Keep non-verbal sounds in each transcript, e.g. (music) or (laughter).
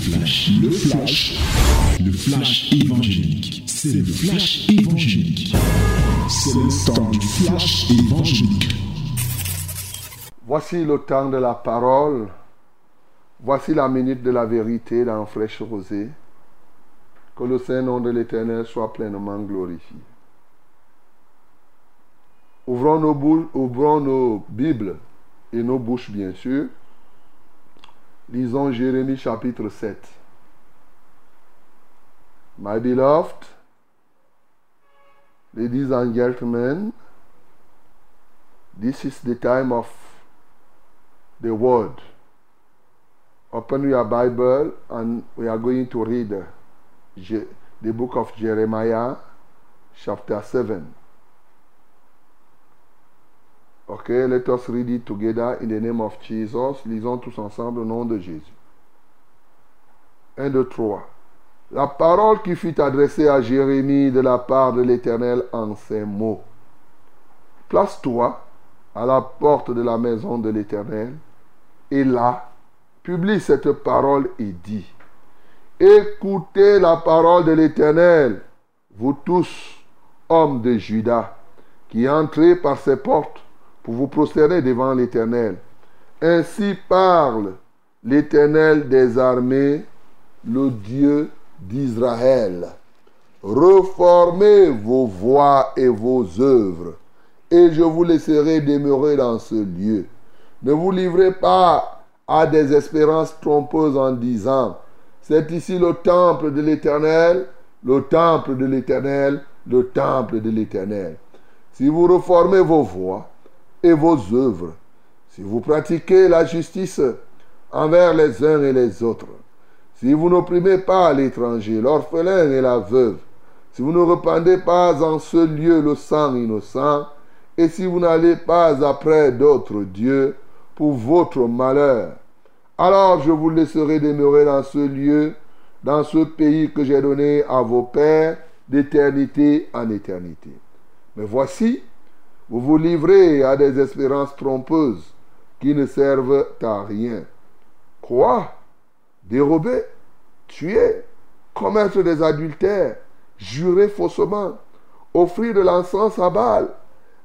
flash, le flash, le flash évangélique. C'est le flash évangélique. C'est le temps du flash évangélique. Voici le temps de la parole. Voici la minute de la vérité dans Fraîche Rosée. Que le Saint-Nom de l'Éternel soit pleinement glorifié. Ouvrons nos, bou- ouvrons nos Bibles et nos bouches, bien sûr. Lisons Jérémie chapitre 7. My beloved, ladies and gentlemen, this is the time of the word. Open your Bible and we are going to read the book of Jeremiah, chapter 7. Okay, let us read it together in the name of Jesus. Lisons tous ensemble au nom de Jésus. 1, 2, 3. La parole qui fut adressée à Jérémie de la part de l'Éternel en ces mots. Place-toi à la porte de la maison de l'Éternel et là, publie cette parole et dis, Écoutez la parole de l'Éternel, vous tous, hommes de Juda, qui entrez par ces portes pour vous prosterner devant l'Éternel. Ainsi parle l'Éternel des armées, le Dieu d'Israël. Reformez vos voies et vos œuvres, et je vous laisserai demeurer dans ce lieu. Ne vous livrez pas à des espérances trompeuses en disant, c'est ici le temple de l'Éternel, le temple de l'Éternel, le temple de l'Éternel. Si vous reformez vos voies et vos œuvres, si vous pratiquez la justice envers les uns et les autres, si vous n'opprimez pas l'étranger, l'orphelin et la veuve, si vous ne rependez pas en ce lieu le sang innocent, et si vous n'allez pas après d'autres dieux pour votre malheur, alors je vous laisserai demeurer dans ce lieu, dans ce pays que j'ai donné à vos pères d'éternité en éternité. Mais voici, vous vous livrez à des espérances trompeuses qui ne servent à rien. Quoi? Dérober, tuer, commettre des adultères, jurer faussement, offrir de l'encens à Baal,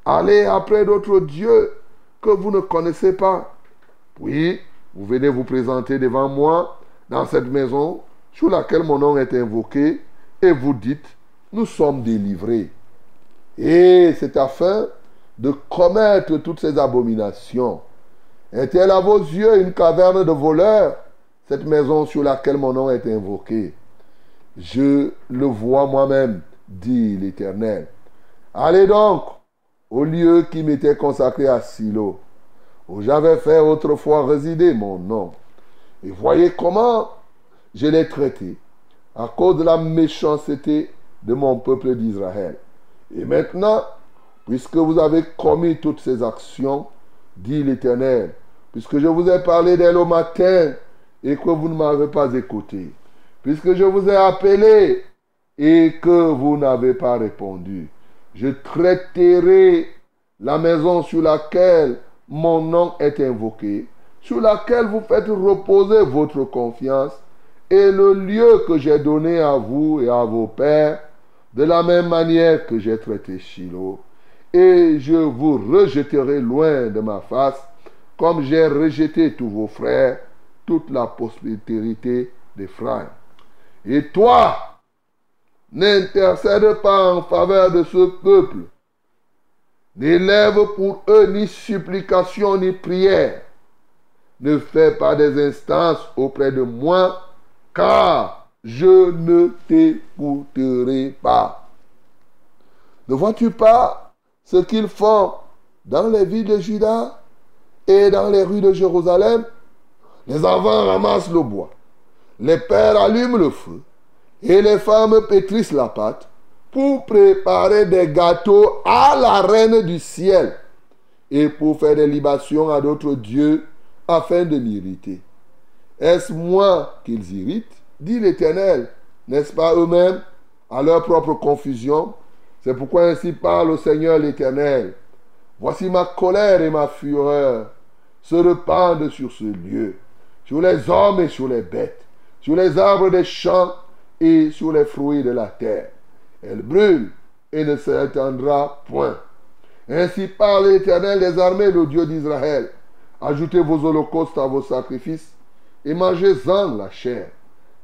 aller après d'autres dieux que vous ne connaissez pas? Puis, vous venez vous présenter devant moi dans cette maison sous laquelle mon nom est invoqué et vous dites, nous sommes délivrés. Et c'est afin de commettre toutes ces abominations. Est-elle à vos yeux une caverne de voleurs, cette maison sur laquelle mon nom est invoqué Je le vois moi-même, dit l'Éternel. Allez donc au lieu qui m'était consacré à Silo, où j'avais fait autrefois résider mon nom. Et voyez comment je l'ai traité à cause de la méchanceté de mon peuple d'Israël. Et maintenant, puisque vous avez commis toutes ces actions, dit l'Éternel, puisque je vous ai parlé d'elle au matin et que vous ne m'avez pas écouté, puisque je vous ai appelé et que vous n'avez pas répondu, je traiterai la maison sur laquelle mon nom est invoqué, sur laquelle vous faites reposer votre confiance, et le lieu que j'ai donné à vous et à vos pères, de la même manière que j'ai traité Shiloh, et je vous rejetterai loin de ma face, comme j'ai rejeté tous vos frères, toute la postérité d'Éphraïm. Et toi, n'intercède pas en faveur de ce peuple, n'élève pour eux ni supplication ni prière, ne fais pas des instances auprès de moi, car je ne t'écouterai pas. Ne vois-tu pas ce qu'ils font dans les villes de Juda et dans les rues de Jérusalem Les enfants ramassent le bois, les pères allument le feu et les femmes pétrissent la pâte pour préparer des gâteaux à la reine du ciel et pour faire des libations à d'autres dieux afin de m'irriter. Est-ce moi qu'ils irritent dit l'Éternel. N'est-ce pas eux-mêmes à leur propre confusion C'est pourquoi ainsi parle le Seigneur l'Éternel. Voici ma colère et ma fureur se répandent sur ce lieu, sur les hommes et sur les bêtes, sur les arbres des champs et sur les fruits de la terre. Elle brûle et ne s'éteindra point. Ainsi parle l'Éternel des armées, le Dieu d'Israël. Ajoutez vos holocaustes à vos sacrifices et mangez-en la chair,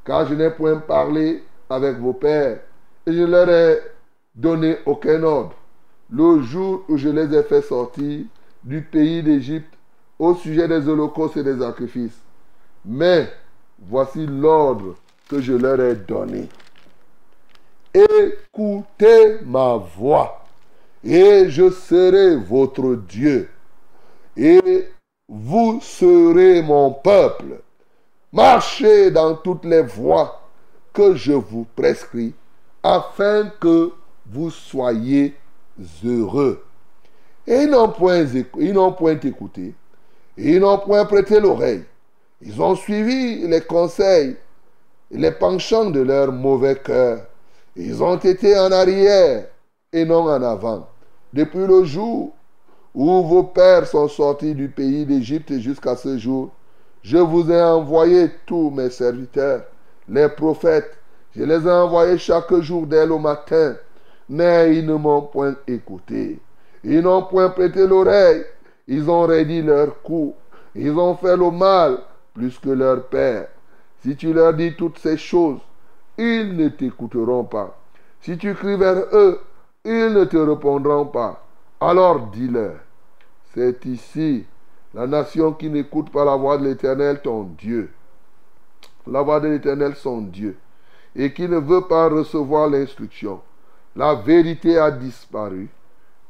car je n'ai point parlé avec vos pères et je leur ai donné aucun ordre. Le jour où je les ai fait sortir du pays d'Égypte au sujet des holocaustes et des sacrifices. Mais voici l'ordre que je leur ai donné. Écoutez ma voix et je serai votre Dieu et vous serez mon peuple. Marchez dans toutes les voies que je vous prescris afin que vous soyez heureux. Et ils n'ont point, point écouté, ils n'ont point prêté l'oreille. Ils ont suivi les conseils les penchants de leur mauvais cœur. Ils ont été en arrière et non en avant. Depuis le jour où vos pères sont sortis du pays d'Égypte jusqu'à ce jour, je vous ai envoyé tous mes serviteurs, les prophètes. Je les ai envoyés chaque jour dès le matin, mais ils ne m'ont point écouté. Ils n'ont point prêté l'oreille. Ils ont raidi leur cou. Ils ont fait le mal plus que leur père. Si tu leur dis toutes ces choses, ils ne t'écouteront pas. Si tu cries vers eux, ils ne te répondront pas. Alors dis-leur, c'est ici la nation qui n'écoute pas la voix de l'Éternel, ton Dieu. La voix de l'Éternel, son Dieu. Et qui ne veut pas recevoir l'instruction. La vérité a disparu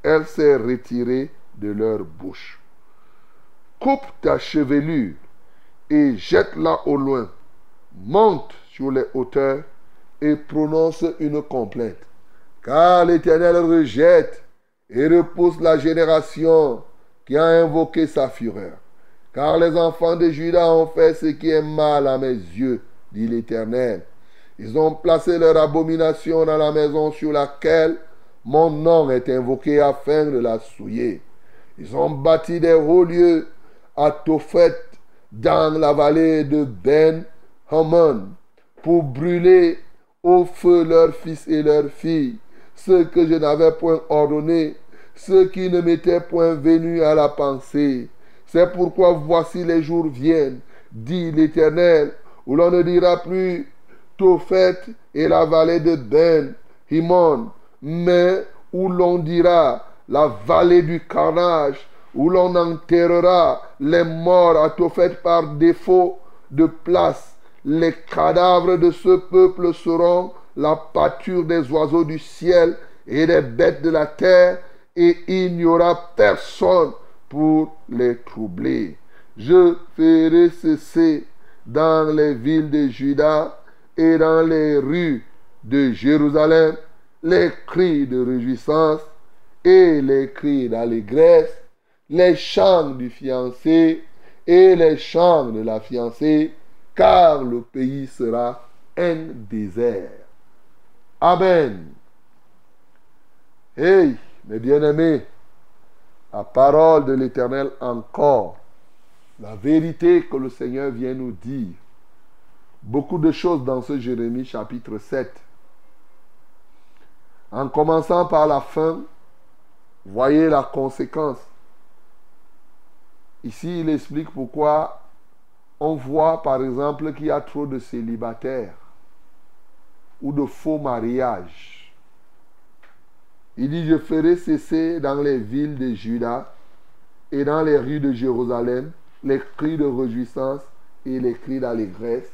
elle s'est retirée de leur bouche. Coupe ta chevelure et jette-la au loin. Monte sur les hauteurs et prononce une complainte. Car l'Éternel rejette et repousse la génération qui a invoqué sa fureur. Car les enfants de Judas ont fait ce qui est mal à mes yeux, dit l'Éternel. Ils ont placé leur abomination dans la maison sur laquelle mon nom est invoqué afin de la souiller. Ils ont bâti des hauts lieux à Tophet dans la vallée de Ben Haman pour brûler au feu leurs fils et leurs filles, ceux que je n'avais point ordonné, ceux qui ne m'étaient point venus à la pensée. C'est pourquoi voici les jours viennent, dit l'Éternel, où l'on ne dira plus Tophet et la vallée de Ben Himon, mais où l'on dira la vallée du carnage, où l'on enterrera les morts à fait par défaut de place. Les cadavres de ce peuple seront la pâture des oiseaux du ciel et des bêtes de la terre, et il n'y aura personne pour les troubler. Je ferai cesser dans les villes de Juda et dans les rues de Jérusalem les cris de réjouissance et les cris d'allégresse, les chants du fiancé et les chants de la fiancée, car le pays sera un désert. Amen. Hey, mes bien-aimés, la parole de l'Éternel encore, la vérité que le Seigneur vient nous dire. Beaucoup de choses dans ce Jérémie chapitre 7 en commençant par la fin, voyez la conséquence. Ici, il explique pourquoi on voit par exemple qu'il y a trop de célibataires ou de faux mariages. Il dit, je ferai cesser dans les villes de Juda et dans les rues de Jérusalem les cris de réjouissance et les cris d'allégresse,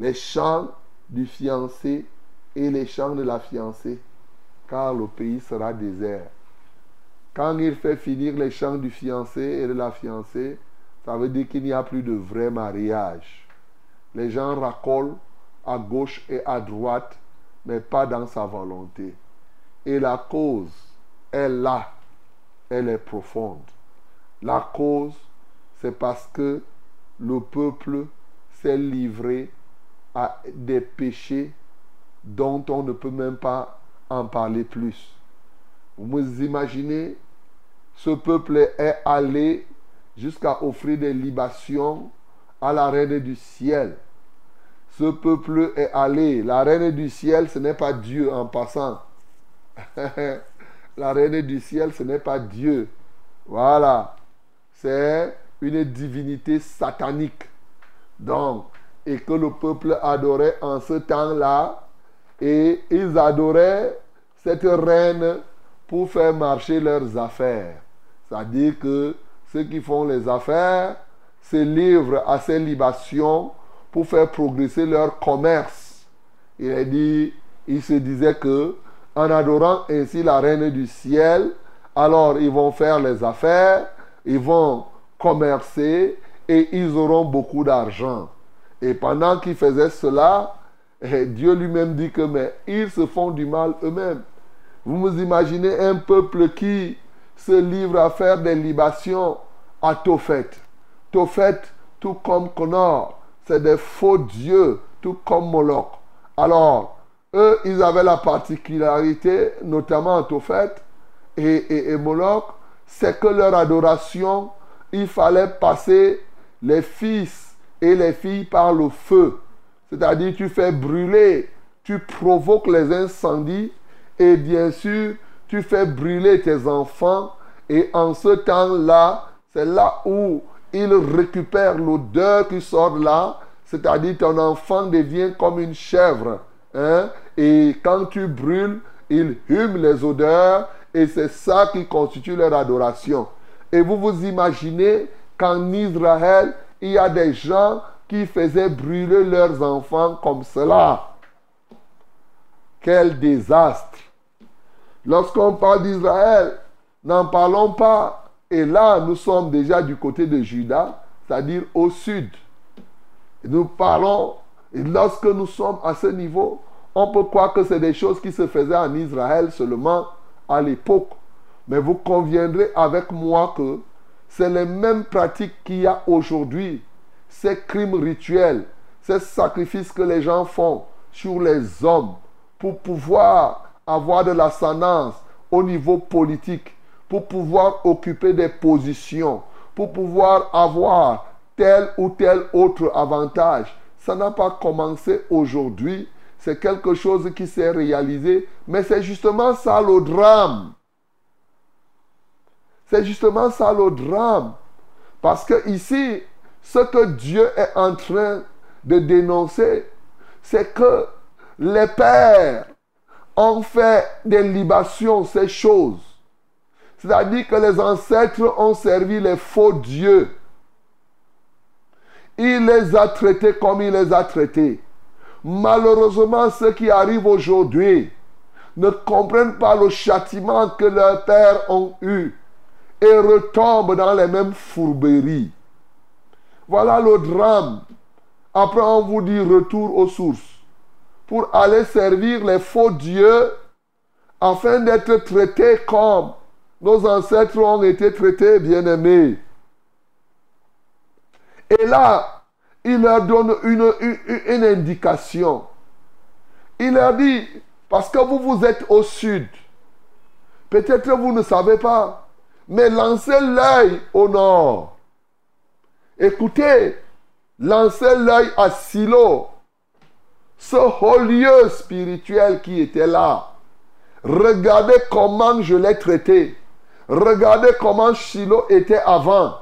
les chants du fiancé et les chants de la fiancée, car le pays sera désert. Quand il fait finir les chants du fiancé et de la fiancée, ça veut dire qu'il n'y a plus de vrai mariage. Les gens racolent à gauche et à droite, mais pas dans sa volonté. Et la cause est là, elle est profonde. La cause, c'est parce que le peuple s'est livré des péchés dont on ne peut même pas en parler plus. Vous vous imaginez, ce peuple est allé jusqu'à offrir des libations à la reine du ciel. ce peuple est allé. La reine du ciel, ce n'est pas Dieu en passant. (laughs) la reine du ciel, ce n'est pas Dieu. Voilà. C'est une divinité satanique. Donc, et que le peuple adorait en ce temps-là. Et ils adoraient cette reine pour faire marcher leurs affaires. C'est-à-dire que ceux qui font les affaires se livrent à ces libations pour faire progresser leur commerce. Il a dit, il se disait que en adorant ainsi la reine du ciel, alors ils vont faire les affaires, ils vont commercer et ils auront beaucoup d'argent. Et pendant qu'ils faisaient cela, eh, Dieu lui-même dit que mais ils se font du mal eux-mêmes. Vous vous imaginez un peuple qui se livre à faire des libations à Tophet. Tophet, tout comme Connor, c'est des faux dieux, tout comme Moloch. Alors, eux, ils avaient la particularité, notamment à Tophet et, Moloch, c'est que leur adoration, il fallait passer les fils et les filles par le feu. C'est-à-dire, tu fais brûler, tu provoques les incendies et bien sûr, tu fais brûler tes enfants. Et en ce temps-là, c'est là où ils récupèrent l'odeur qui sort là. C'est-à-dire, ton enfant devient comme une chèvre. Hein? Et quand tu brûles, ils hument les odeurs. Et c'est ça qui constitue leur adoration. Et vous vous imaginez qu'en Israël, il y a des gens qui faisaient brûler leurs enfants comme cela. Quel désastre. Lorsqu'on parle d'Israël, n'en parlons pas. Et là, nous sommes déjà du côté de Juda, c'est-à-dire au sud. nous parlons, et lorsque nous sommes à ce niveau, on peut croire que c'est des choses qui se faisaient en Israël seulement à l'époque. Mais vous conviendrez avec moi que c'est les mêmes pratiques qu'il y a aujourd'hui. Ces crimes rituels, ces sacrifices que les gens font sur les hommes pour pouvoir avoir de l'ascendance au niveau politique, pour pouvoir occuper des positions, pour pouvoir avoir tel ou tel autre avantage. Ça n'a pas commencé aujourd'hui, c'est quelque chose qui s'est réalisé, mais c'est justement ça le drame. C'est justement ça le drame. Parce que ici, ce que Dieu est en train de dénoncer, c'est que les pères ont fait des libations, ces choses. C'est-à-dire que les ancêtres ont servi les faux dieux. Il les a traités comme il les a traités. Malheureusement, ceux qui arrivent aujourd'hui ne comprennent pas le châtiment que leurs pères ont eu et retombent dans les mêmes fourberies. Voilà le drame. Après, on vous dit retour aux sources pour aller servir les faux dieux afin d'être traités comme nos ancêtres ont été traités, bien-aimés. Et là, il leur donne une, une, indication. Il leur dit, parce que vous, vous êtes au sud, peut-être vous ne savez pas, mais lancez l'œil au nord. Écoutez, lancez l'œil à Silo, ce haut lieu spirituel qui était là. Regardez comment je l'ai traité. Regardez comment Silo était avant.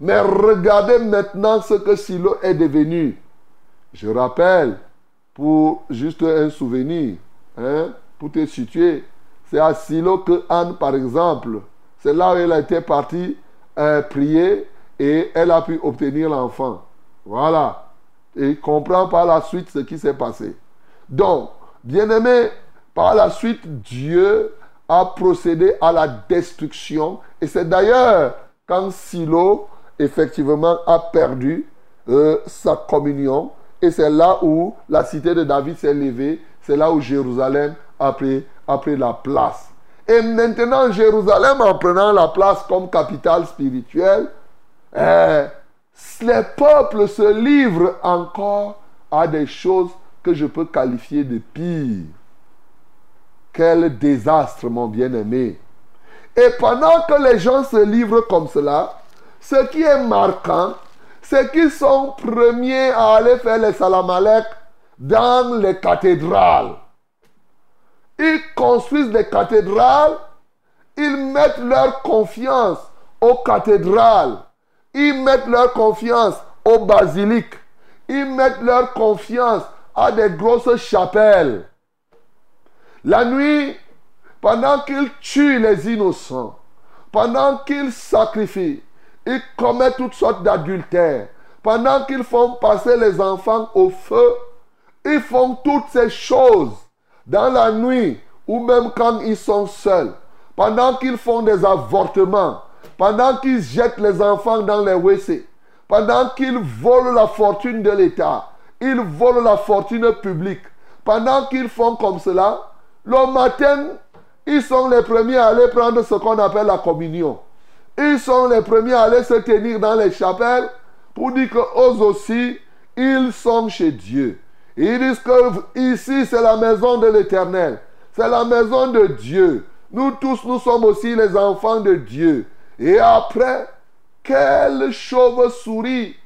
Mais regardez maintenant ce que Silo est devenu. Je rappelle, pour juste un souvenir, hein, pour te situer, c'est à Silo que Anne, par exemple, c'est là où elle a été partie euh, prier et elle a pu obtenir l'enfant. Voilà. Et comprend par la suite ce qui s'est passé. Donc, bien aimé, par la suite, Dieu a procédé à la destruction. Et c'est d'ailleurs quand Silo, effectivement, a perdu euh, sa communion. Et c'est là où la cité de David s'est levée. C'est là où Jérusalem a pris la place. Et maintenant, Jérusalem, en prenant la place comme capitale spirituelle, eh, les peuples se livrent encore à des choses que je peux qualifier de pires. Quel désastre, mon bien-aimé. Et pendant que les gens se livrent comme cela, ce qui est marquant, c'est qu'ils sont premiers à aller faire les salamalek dans les cathédrales. Ils construisent des cathédrales, ils mettent leur confiance aux cathédrales, ils mettent leur confiance aux basiliques, ils mettent leur confiance à des grosses chapelles. La nuit, pendant qu'ils tuent les innocents, pendant qu'ils sacrifient, ils commettent toutes sortes d'adultères, pendant qu'ils font passer les enfants au feu, ils font toutes ces choses dans la nuit ou même quand ils sont seuls, pendant qu'ils font des avortements, pendant qu'ils jettent les enfants dans les WC, pendant qu'ils volent la fortune de l'État, ils volent la fortune publique, pendant qu'ils font comme cela, le matin, ils sont les premiers à aller prendre ce qu'on appelle la communion. Ils sont les premiers à aller se tenir dans les chapelles pour dire qu'eux aussi, ils sont chez Dieu. Ils disent que ici, c'est la maison de l'Éternel. C'est la maison de Dieu. Nous tous, nous sommes aussi les enfants de Dieu. Et après, quelle chauve-souris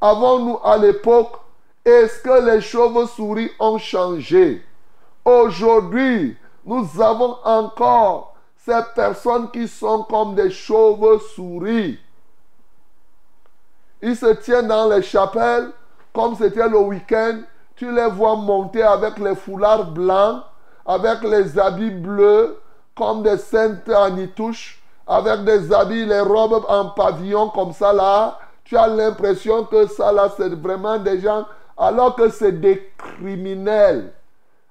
avons-nous à l'époque? Est-ce que les chauves-souris ont changé? Aujourd'hui, nous avons encore ces personnes qui sont comme des chauves-souris. Ils se tiennent dans les chapelles comme c'était le week-end. Tu les vois monter avec les foulards blancs, avec les habits bleus, comme des saintes anitouches, avec des habits, les robes en pavillon comme ça là. Tu as l'impression que ça là, c'est vraiment des gens, alors que c'est des criminels,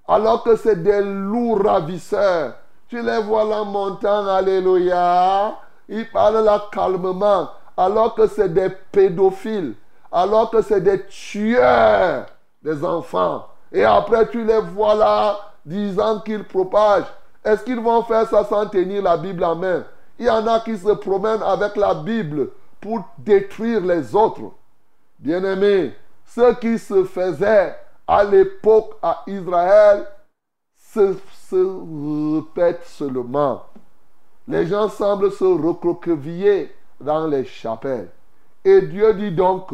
alors que c'est des loups ravisseurs. Tu les vois là montant, alléluia. Ils parlent là calmement, alors que c'est des pédophiles, alors que c'est des tueurs des enfants. Et après, tu les vois là disant qu'ils propagent. Est-ce qu'ils vont faire ça sans tenir la Bible en main? Il y en a qui se promènent avec la Bible pour détruire les autres. Bien-aimés, ce qui se faisait à l'époque à Israël se, se répète seulement. Les gens semblent se recroqueviller dans les chapelles. Et Dieu dit donc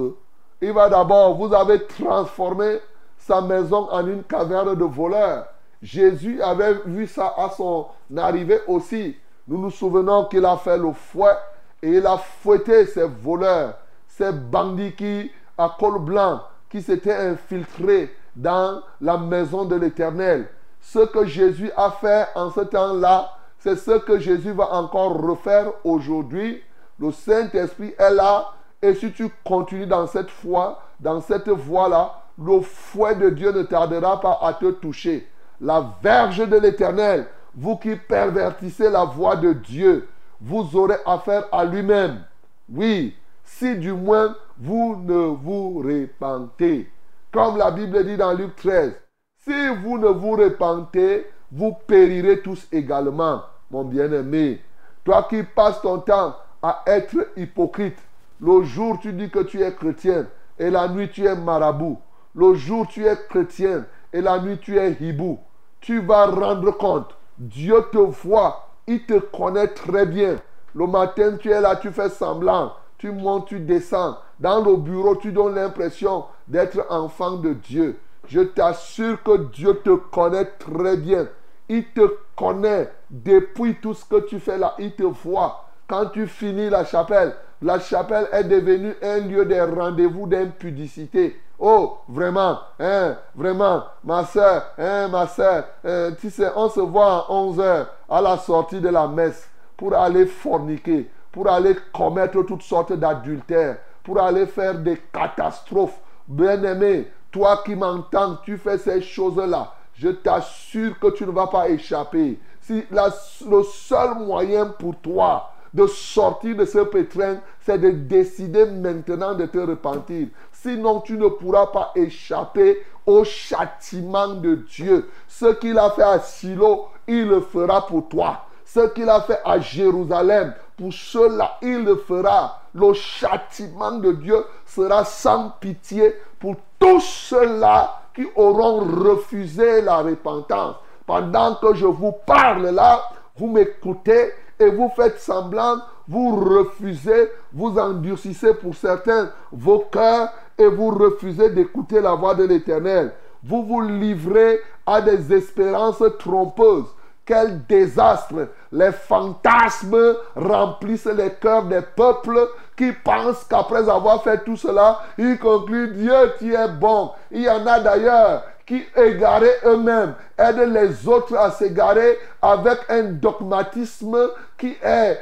il va d'abord, vous avez transformé sa maison en une caverne de voleurs. Jésus avait vu ça à son arrivée aussi. Nous nous souvenons qu'il a fait le fouet et il a fouetté ces voleurs, ces bandits qui, à col blanc, qui s'étaient infiltrés dans la maison de l'Éternel. Ce que Jésus a fait en ce temps-là, c'est ce que Jésus va encore refaire aujourd'hui. Le Saint-Esprit est là. Et si tu continues dans cette foi, dans cette voie-là, le fouet de Dieu ne tardera pas à te toucher. La verge de l'Éternel, vous qui pervertissez la voix de Dieu, vous aurez affaire à lui-même. Oui, si du moins vous ne vous répentez. Comme la Bible dit dans Luc 13, si vous ne vous repentez, vous périrez tous également, mon bien-aimé. Toi qui passes ton temps à être hypocrite, le jour tu dis que tu es chrétien et la nuit tu es marabout. Le jour tu es chrétien et la nuit tu es hibou. Tu vas rendre compte. Dieu te voit. Il te connaît très bien. Le matin tu es là, tu fais semblant. Tu montes, tu descends. Dans le bureau, tu donnes l'impression d'être enfant de Dieu. Je t'assure que Dieu te connaît très bien. Il te connaît depuis tout ce que tu fais là. Il te voit. Quand tu finis la chapelle, la chapelle est devenue un lieu de rendez-vous d'impudicité. Oh, vraiment, hein, vraiment, ma soeur, hein, ma soeur, hein, tu sais, on se voit à 11 heures à la sortie de la messe pour aller forniquer, pour aller commettre toutes sortes d'adultères, pour aller faire des catastrophes. Bien-aimé, toi qui m'entends, tu fais ces choses-là. Je t'assure que tu ne vas pas échapper. Si le seul moyen pour toi de sortir de ce pétrin, c'est de décider maintenant de te repentir. Sinon, tu ne pourras pas échapper au châtiment de Dieu. Ce qu'il a fait à Silo, il le fera pour toi. Ce qu'il a fait à Jérusalem, pour cela, il le fera. Le châtiment de Dieu sera sans pitié pour tous ceux-là qui auront refusé la repentance. Pendant que je vous parle là, vous m'écoutez et vous faites semblant, vous refusez, vous endurcissez pour certains vos cœurs et vous refusez d'écouter la voix de l'Éternel. vous vous livrez à des espérances trompeuses. Quel désastre Les fantasmes remplissent les cœurs des peuples qui pensent qu'après avoir fait tout cela, ils concluent Dieu, tu es bon. Il y en a d'ailleurs qui, égarés eux-mêmes, aident les autres à s'égarer avec un dogmatisme qui est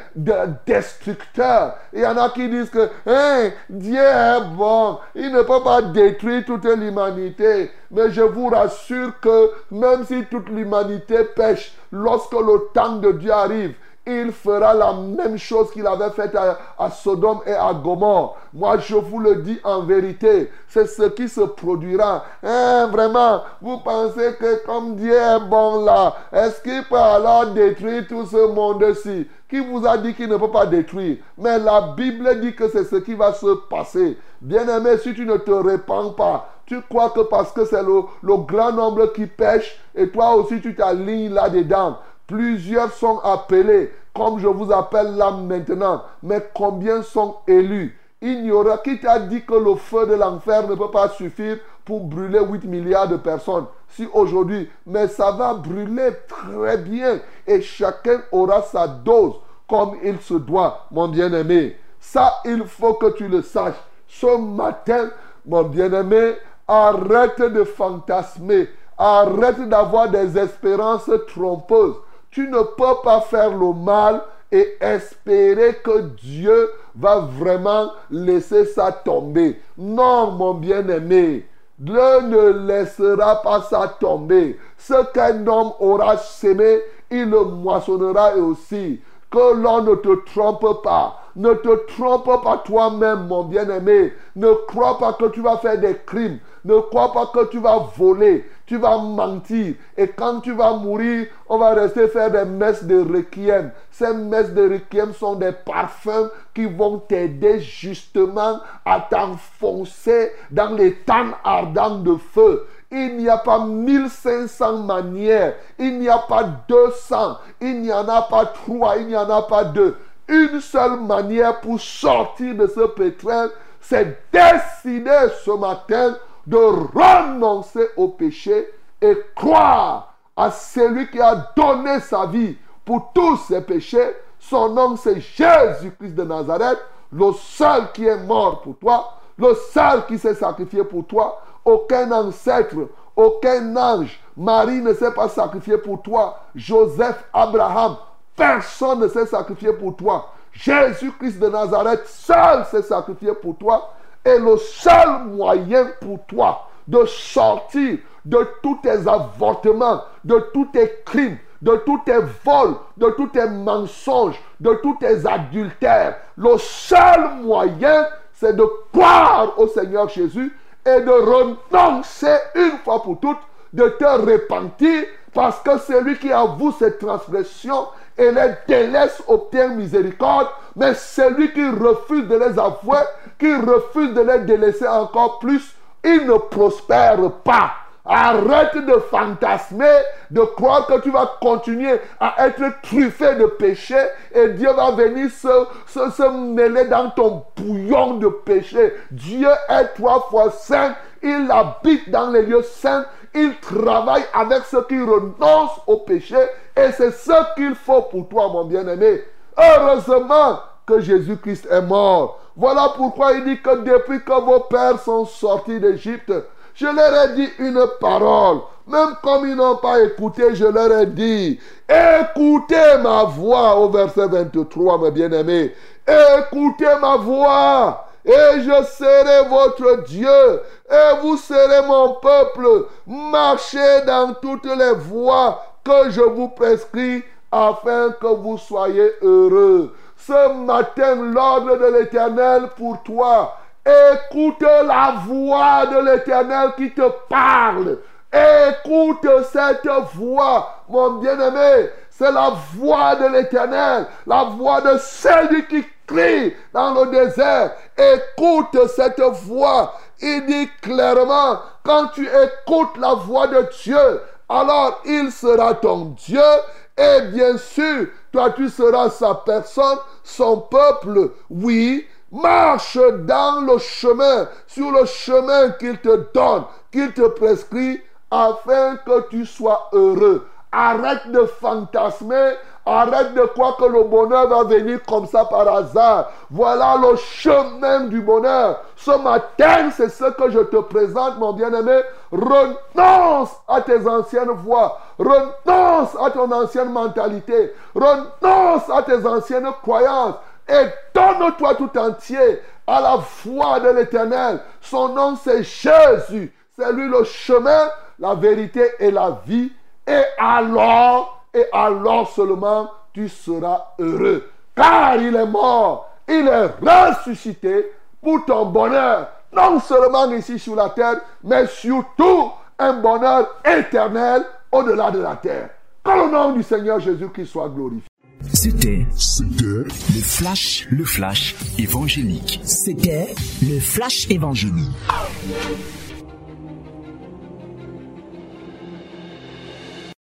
destructeur. Il y en a qui disent que hein, Dieu est bon, il ne peut pas détruire toute l'humanité. Mais je vous rassure que même si toute l'humanité pêche, lorsque le temps de Dieu arrive, il fera la même chose qu'il avait fait à, Sodome et à Gomorre. Moi, je vous le dis en vérité, c'est ce qui se produira. Hein, vraiment, vous pensez que comme Dieu est bon là, est-ce qu'il peut alors détruire tout ce monde-ci? Qui vous a dit qu'il ne peut pas détruire? Mais la Bible dit que c'est ce qui va se passer. Bien-aimé, si tu ne te répands pas, tu crois que parce que c'est le, le grand nombre qui pêche, et toi aussi tu t'alignes là-dedans, Plusieurs sont appelés, comme je vous appelle là maintenant. Mais combien sont élus? Il n'y aura qui t'a dit que le feu de l'enfer ne peut pas suffire pour brûler 8 milliards de personnes? Si aujourd'hui, mais ça va brûler très bien et chacun aura sa dose comme il se doit, mon bien-aimé. Ça, il faut que tu le saches. Ce matin, mon bien-aimé, arrête de fantasmer. Arrête d'avoir des espérances trompeuses. Tu ne peux pas faire le mal et espérer que Dieu va vraiment laisser ça tomber. Non, mon bien-aimé. Dieu ne laissera pas ça tomber. Ce qu'un homme aura semé, il le moissonnera aussi. Que l'on ne te trompe pas. Ne te trompe pas toi-même, mon bien-aimé. Ne crois pas que tu vas faire des crimes. Ne crois pas que tu vas voler tu vas mentir. Et quand tu vas mourir, on va rester faire des messes de requiem. Ces messes de requiem sont des parfums qui vont t'aider justement à t'enfoncer dans les temps ardents de feu. Il n'y a pas 1500 manières. Il n'y a pas 200. Il n'y en a pas trois. Il n'y en a pas deux. Une seule manière pour sortir de ce pétrin, c'est décider ce matin de renoncer au péché et croire à celui qui a donné sa vie pour tous ses péchés. Son nom, c'est Jésus-Christ de Nazareth, le seul qui est mort pour toi, le seul qui s'est sacrifié pour toi. Aucun ancêtre, aucun ange, Marie ne s'est pas sacrifié pour toi. Joseph, Abraham, personne ne s'est sacrifié pour toi. Jésus-Christ de Nazareth seul s'est sacrifié pour toi le seul moyen pour toi de sortir de tous tes avortements, de tous tes crimes, de tous tes vols, de tous tes mensonges, de tous tes adultères. Le seul moyen, c'est de croire au Seigneur Jésus et de renoncer une fois pour toutes, de te repentir, parce que celui qui avoue ses transgressions et les délaisse obtient miséricorde, mais celui qui refuse de les avouer qui refuse de les délaisser encore plus, ils ne prospèrent pas. Arrête de fantasmer, de croire que tu vas continuer à être truffé de péché et Dieu va venir se, mêler dans ton bouillon de péché. Dieu est trois fois saint, il habite dans les lieux saints, il travaille avec ceux qui renoncent au péché et c'est ce qu'il faut pour toi, mon bien-aimé. Heureusement que Jésus-Christ est mort voilà pourquoi il dit que depuis que vos pères sont sortis d'Égypte, je leur ai dit une parole. Même comme ils n'ont pas écouté, je leur ai dit, écoutez ma voix au verset 23, mes bien-aimés. Écoutez ma voix et je serai votre Dieu et vous serez mon peuple. Marchez dans toutes les voies que je vous prescris afin que vous soyez heureux ce matin l'ordre de l'Éternel pour toi. Écoute la voix de l'Éternel qui te parle. Écoute cette voix, mon bien-aimé. C'est la voix de l'Éternel, la voix de celui qui crie dans le désert. Écoute cette voix. Il dit clairement, quand tu écoutes la voix de Dieu, alors il sera ton Dieu et bien sûr, toi tu seras sa personne, son peuple. Oui, Marche dans le chemin, sur le chemin qu'il te donne, qu'il te prescrit, afin que tu sois heureux. Arrête de fantasmer Arrête de croire que le bonheur va venir comme ça par hasard. Voilà le chemin du bonheur. Ce matin, c'est ce que je te présente, mon bien-aimé. Renonce à tes anciennes voies. Renonce à ton ancienne mentalité. Renonce à tes anciennes croyances. Et donne-toi tout entier à la foi de l'éternel. Son nom, c'est Jésus. C'est lui le chemin, la vérité et la vie. Et alors, et alors seulement tu seras heureux. Car il est mort, il est ressuscité pour ton bonheur, non seulement ici sur la terre, mais surtout un bonheur éternel au-delà de la terre. Que le nom du Seigneur Jésus-Christ soit glorifié. C'était le flash, le flash évangélique. C'était le flash évangélique.